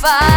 fire.